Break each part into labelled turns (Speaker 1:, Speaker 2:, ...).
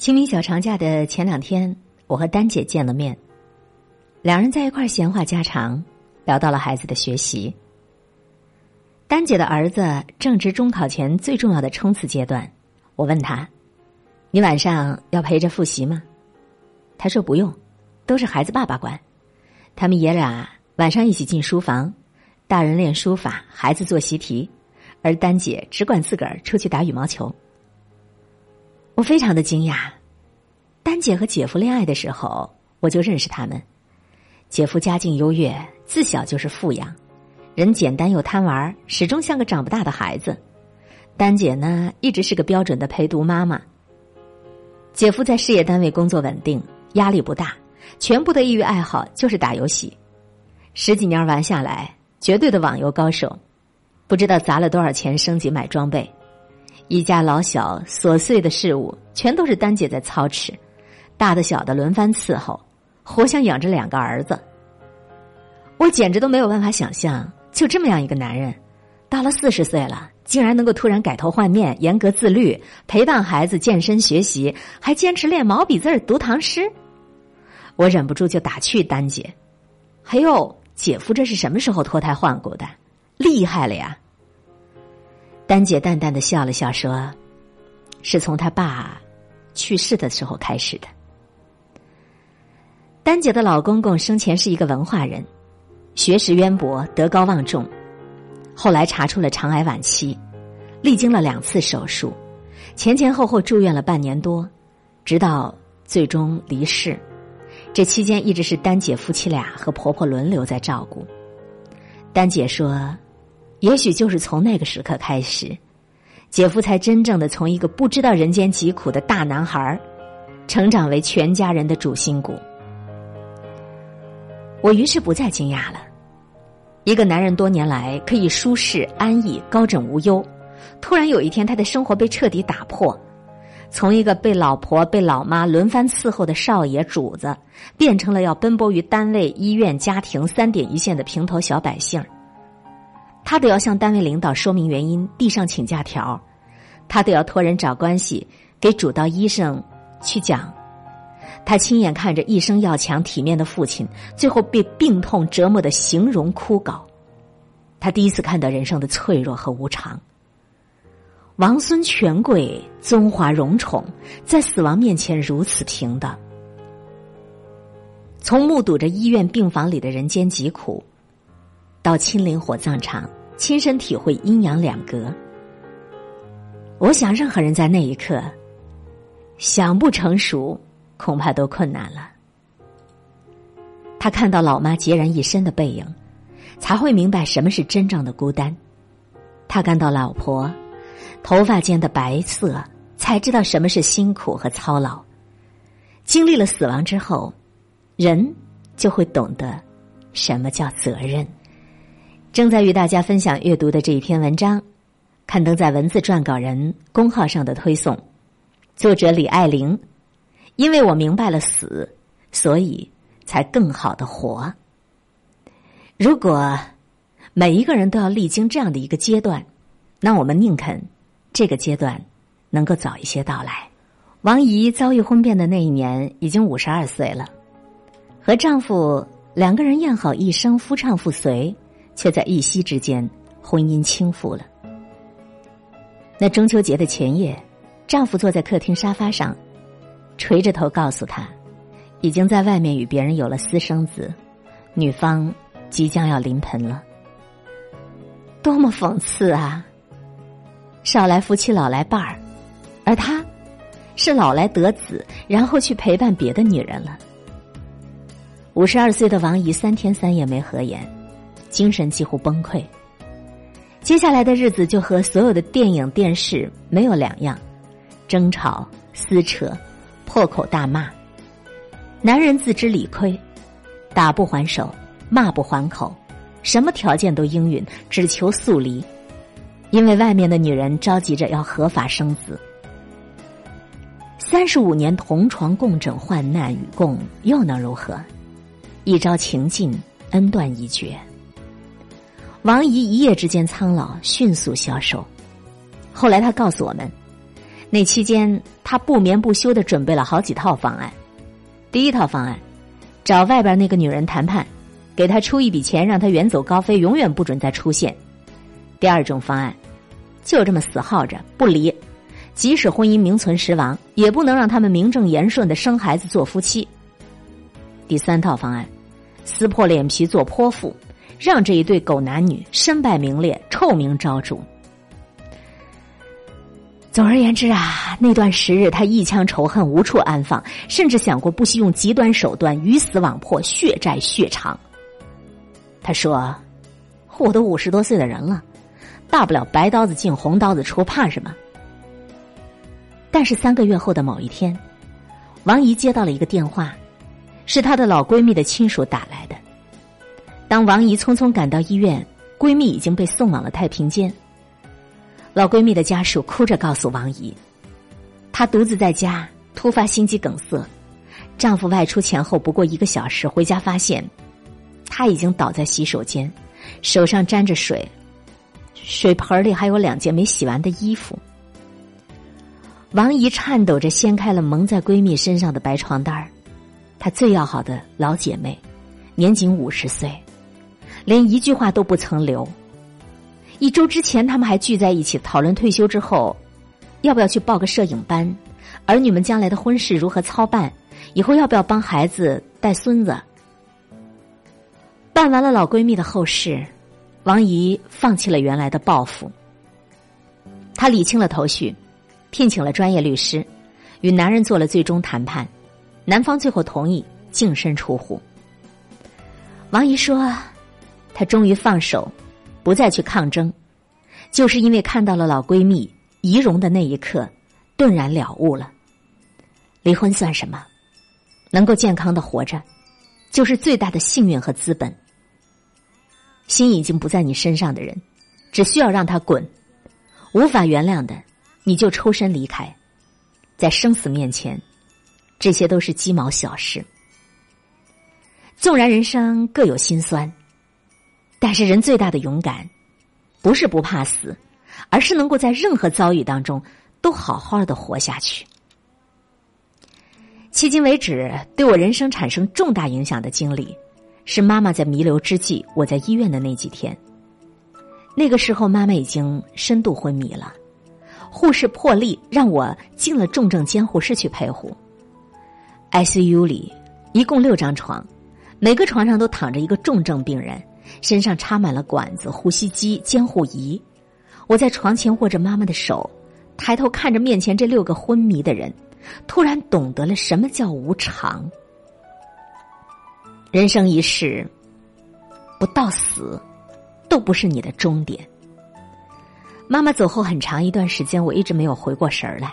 Speaker 1: 清明小长假的前两天，我和丹姐见了面，两人在一块闲话家常，聊到了孩子的学习。丹姐的儿子正值中考前最重要的冲刺阶段，我问他：“你晚上要陪着复习吗？”他说：“不用，都是孩子爸爸管。他们爷俩晚上一起进书房，大人练书法，孩子做习题，而丹姐只管自个儿出去打羽毛球。”我非常的惊讶，丹姐和姐夫恋爱的时候，我就认识他们。姐夫家境优越，自小就是富养，人简单又贪玩，始终像个长不大的孩子。丹姐呢，一直是个标准的陪读妈妈。姐夫在事业单位工作稳定，压力不大，全部的业余爱好就是打游戏，十几年玩下来，绝对的网游高手，不知道砸了多少钱升级买装备。一家老小琐碎的事物，全都是丹姐在操持，大的小的轮番伺候，活像养着两个儿子。我简直都没有办法想象，就这么样一个男人，到了四十岁了，竟然能够突然改头换面，严格自律，陪伴孩子健身学习，还坚持练毛笔字读唐诗。我忍不住就打趣丹姐：“哎呦，姐夫这是什么时候脱胎换骨的？厉害了呀！”丹姐淡淡的笑了笑，说：“是从他爸去世的时候开始的。”丹姐的老公公生前是一个文化人，学识渊博，德高望重。后来查出了肠癌晚期，历经了两次手术，前前后后住院了半年多，直到最终离世。这期间一直是丹姐夫妻俩和婆婆轮流在照顾。丹姐说。也许就是从那个时刻开始，姐夫才真正的从一个不知道人间疾苦的大男孩成长为全家人的主心骨。我于是不再惊讶了。一个男人多年来可以舒适安逸、高枕无忧，突然有一天他的生活被彻底打破，从一个被老婆、被老妈轮番伺候的少爷主子，变成了要奔波于单位、医院、家庭三点一线的平头小百姓。他得要向单位领导说明原因，递上请假条；他得要托人找关系，给主刀医生去讲。他亲眼看着一生要强体面的父亲，最后被病痛折磨的形容枯槁。他第一次看到人生的脆弱和无常。王孙权贵、宗华荣宠，在死亡面前如此平等。从目睹着医院病房里的人间疾苦。到亲临火葬场，亲身体会阴阳两隔。我想，任何人在那一刻想不成熟，恐怕都困难了。他看到老妈孑然一身的背影，才会明白什么是真正的孤单；他看到老婆头发间的白色，才知道什么是辛苦和操劳。经历了死亡之后，人就会懂得什么叫责任。正在与大家分享阅读的这一篇文章，刊登在文字撰稿人公号上的推送，作者李爱玲。因为我明白了死，所以才更好的活。如果每一个人都要历经这样的一个阶段，那我们宁肯这个阶段能够早一些到来。王姨遭遇婚变的那一年，已经五十二岁了，和丈夫两个人宴好一生，夫唱妇随。却在一夕之间，婚姻倾覆了。那中秋节的前夜，丈夫坐在客厅沙发上，垂着头告诉她，已经在外面与别人有了私生子，女方即将要临盆了。多么讽刺啊！少来夫妻老来伴儿，而他，是老来得子，然后去陪伴别的女人了。五十二岁的王姨三天三夜没合眼。精神几乎崩溃，接下来的日子就和所有的电影电视没有两样，争吵、撕扯、破口大骂。男人自知理亏，打不还手，骂不还口，什么条件都应允，只求速离，因为外面的女人着急着要合法生子。三十五年同床共枕患难与共，又能如何？一朝情尽，恩断义绝。王姨一夜之间苍老，迅速消瘦。后来她告诉我们，那期间，她不眠不休的准备了好几套方案。第一套方案，找外边那个女人谈判，给他出一笔钱，让他远走高飞，永远不准再出现。第二种方案，就这么死耗着不离，即使婚姻名存实亡，也不能让他们名正言顺的生孩子做夫妻。第三套方案，撕破脸皮做泼妇，让这一对狗男女身败名裂，臭名昭著。总而言之啊，那段时日他一腔仇恨无处安放，甚至想过不惜用极端手段鱼死网破，血债血偿。他说：“我都五十多岁的人了，大不了白刀子进红刀子出，怕什么？”但是三个月后的某一天，王姨接到了一个电话，是她的老闺蜜的亲属打来的。当王姨匆匆赶到医院，闺蜜已经被送往了太平间。老闺蜜的家属哭着告诉王姨，她独自在家突发心肌梗塞，丈夫外出前后不过一个小时，回家发现她已经倒在洗手间，手上沾着水，水盆里还有两件没洗完的衣服。王姨颤抖着掀开了蒙在闺蜜身上的白床单儿，她最要好的老姐妹，年仅五十岁，连一句话都不曾留。一周之前，他们还聚在一起讨论退休之后要不要去报个摄影班，儿女们将来的婚事如何操办，以后要不要帮孩子带孙子。办完了老闺蜜的后事，王姨放弃了原来的抱负。她理清了头绪，聘请了专业律师，与男人做了最终谈判，男方最后同意净身出户。王姨说：“她终于放手。”不再去抗争，就是因为看到了老闺蜜仪容的那一刻，顿然了悟了。离婚算什么？能够健康的活着，就是最大的幸运和资本。心已经不在你身上的人，只需要让他滚；无法原谅的，你就抽身离开。在生死面前，这些都是鸡毛小事。纵然人生各有辛酸。但是，人最大的勇敢，不是不怕死，而是能够在任何遭遇当中都好好的活下去。迄今为止，对我人生产生重大影响的经历，是妈妈在弥留之际，我在医院的那几天。那个时候，妈妈已经深度昏迷了，护士破例让我进了重症监护室去陪护。ICU 里一共六张床，每个床上都躺着一个重症病人。身上插满了管子、呼吸机、监护仪。我在床前握着妈妈的手，抬头看着面前这六个昏迷的人，突然懂得了什么叫无常。人生一世，不到死，都不是你的终点。妈妈走后很长一段时间，我一直没有回过神儿来，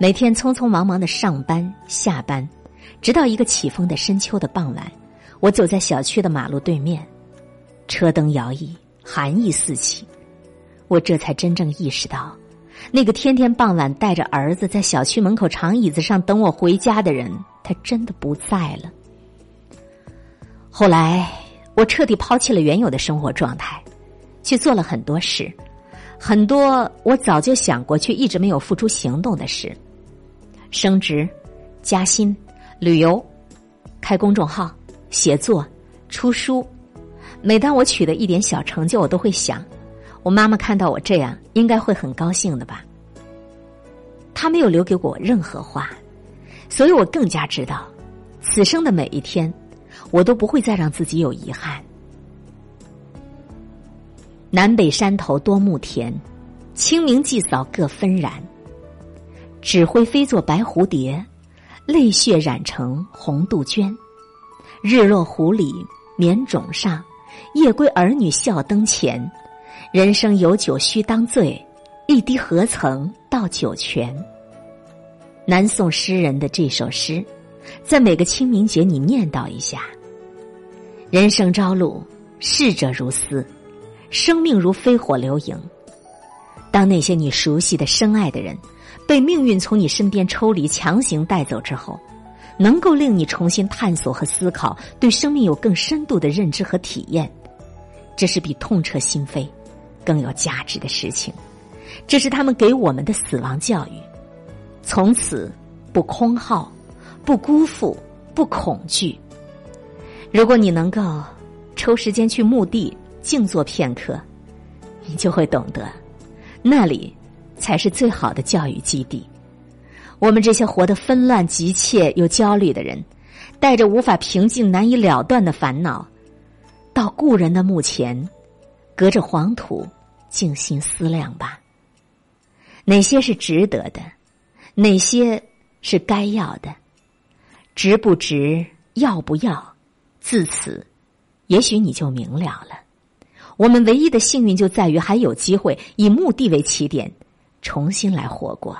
Speaker 1: 每天匆匆忙忙的上班下班，直到一个起风的深秋的傍晚，我走在小区的马路对面。车灯摇曳，寒意四起，我这才真正意识到，那个天天傍晚带着儿子在小区门口长椅子上等我回家的人，他真的不在了。后来，我彻底抛弃了原有的生活状态，去做了很多事，很多我早就想过却一直没有付出行动的事：升职、加薪、旅游、开公众号、写作、出书。每当我取得一点小成就，我都会想，我妈妈看到我这样，应该会很高兴的吧。她没有留给我任何话，所以我更加知道，此生的每一天，我都不会再让自己有遗憾。南北山头多牧田，清明祭扫各纷然。纸灰飞作白蝴蝶，泪血染成红杜鹃。日落湖里绵冢上。夜归儿女笑灯前，人生有酒须当醉，一滴何曾到九泉。南宋诗人的这首诗，在每个清明节你念叨一下。人生朝露，逝者如斯，生命如飞火流萤。当那些你熟悉的、深爱的人，被命运从你身边抽离、强行带走之后，能够令你重新探索和思考，对生命有更深度的认知和体验，这是比痛彻心扉更有价值的事情。这是他们给我们的死亡教育，从此不空耗，不辜负，不恐惧。如果你能够抽时间去墓地静坐片刻，你就会懂得，那里才是最好的教育基地。我们这些活得纷乱、急切又焦虑的人，带着无法平静、难以了断的烦恼，到故人的墓前，隔着黄土，静心思量吧。哪些是值得的？哪些是该要的？值不值？要不要？自此，也许你就明了了。我们唯一的幸运就在于还有机会以墓地为起点，重新来活过。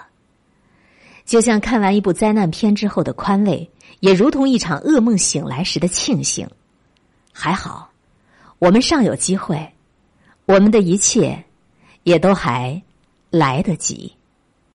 Speaker 1: 就像看完一部灾难片之后的宽慰，也如同一场噩梦醒来时的庆幸。还好，我们尚有机会，我们的一切也都还来得及。